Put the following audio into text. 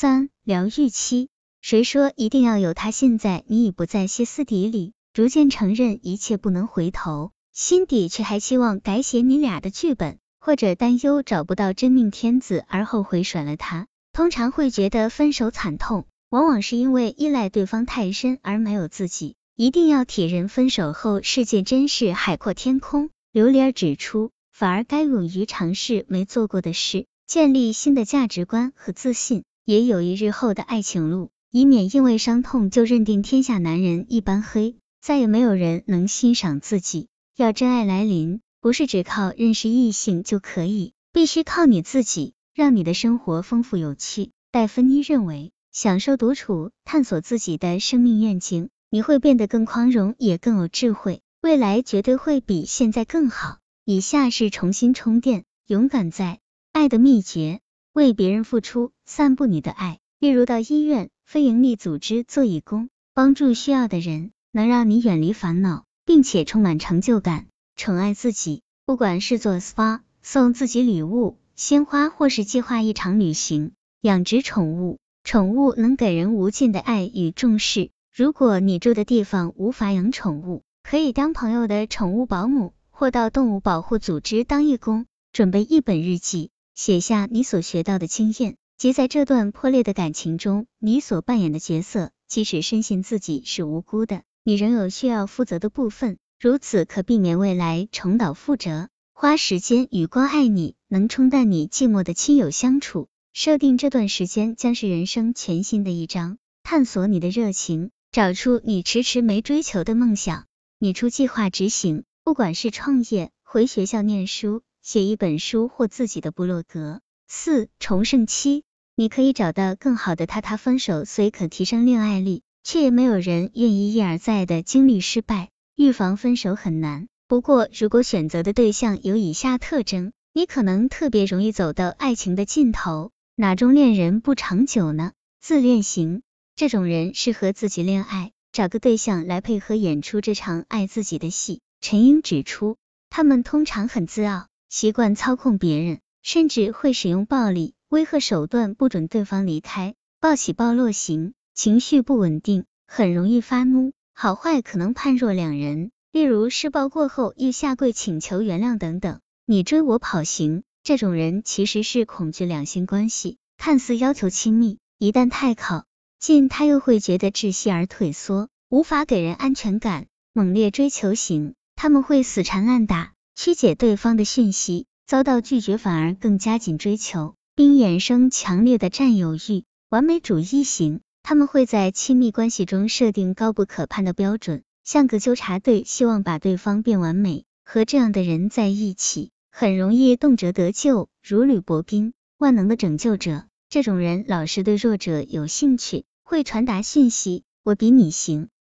三、疗愈期。谁说一定要有他？现在你已不再歇斯底里，逐渐承认一切不能回头，心底却还期望改写你俩的剧本，或者担忧找不到真命天子而后悔甩了他。通常会觉得分手惨痛，往往是因为依赖对方太深而没有自己。一定要体认分手后世界真是海阔天空。刘莲儿指出，反而该勇于尝试没做过的事，建立新的价值观和自信，也有一日后的爱情路，以免因为伤痛就认定天下男人一般黑，再也没有人能欣赏自己。要真爱来临，不是只靠认识异性就可以，必须靠你自己，让你的生活丰富有趣。戴芬妮认为，享受独处，探索自己的生命愿景。你会变得更宽容，也更有智慧，未来绝对会比现在更好。以下是重新充电、勇敢在爱的秘诀：为别人付出，散布你的爱。例如到医院、非营利组织做义工，帮助需要的人，能让你远离烦恼，并且充满成就感。宠爱自己，不管是做 SPA、送自己礼物、鲜花，或是计划一场旅行，养殖宠物，宠物能给人无尽的爱与重视。如果你住的地方无法养宠物，可以当朋友的宠物保姆，或到动物保护组织当义工。准备一本日记，写下你所学到的经验，即在这段破裂的感情中，你所扮演的角色。即使深信自己是无辜的，你仍有需要负责的部分，如此可避免未来重蹈覆辙。花时间与关爱你能冲淡你寂寞的亲友相处，设定这段时间将是人生全新的一章，探索你的热情。找出你迟迟没追求的梦想，你出计划执行，不管是创业、回学校念书、写一本书或自己的部落格。四重生期，你可以找到更好的他。他分手虽可提升恋爱力，却也没有人愿意一而再的经历失败。预防分手很难，不过如果选择的对象有以下特征，你可能特别容易走到爱情的尽头。哪种恋人不长久呢？自恋型。这种人适合自己恋爱，找个对象来配合演出这场爱自己的戏。陈英指出，他们通常很自傲，习惯操控别人，甚至会使用暴力、威吓手段不准对方离开。暴起暴落型，情绪不稳定，很容易发怒，好坏可能判若两人。例如施暴过后又下跪请求原谅等等。你追我跑型，这种人其实是恐惧两性关系，看似要求亲密，一旦太靠。近他又会觉得窒息而退缩，无法给人安全感。猛烈追求型，他们会死缠烂打，曲解对方的讯息，遭到拒绝反而更加紧追求，并衍生强烈的占有欲。完美主义型，他们会在亲密关系中设定高不可攀的标准，像个纠察队，希望把对方变完美。和这样的人在一起，很容易动辄得救，如履薄冰，万能的拯救者。这种人老是对弱者有兴趣。会传达讯息，我比你行，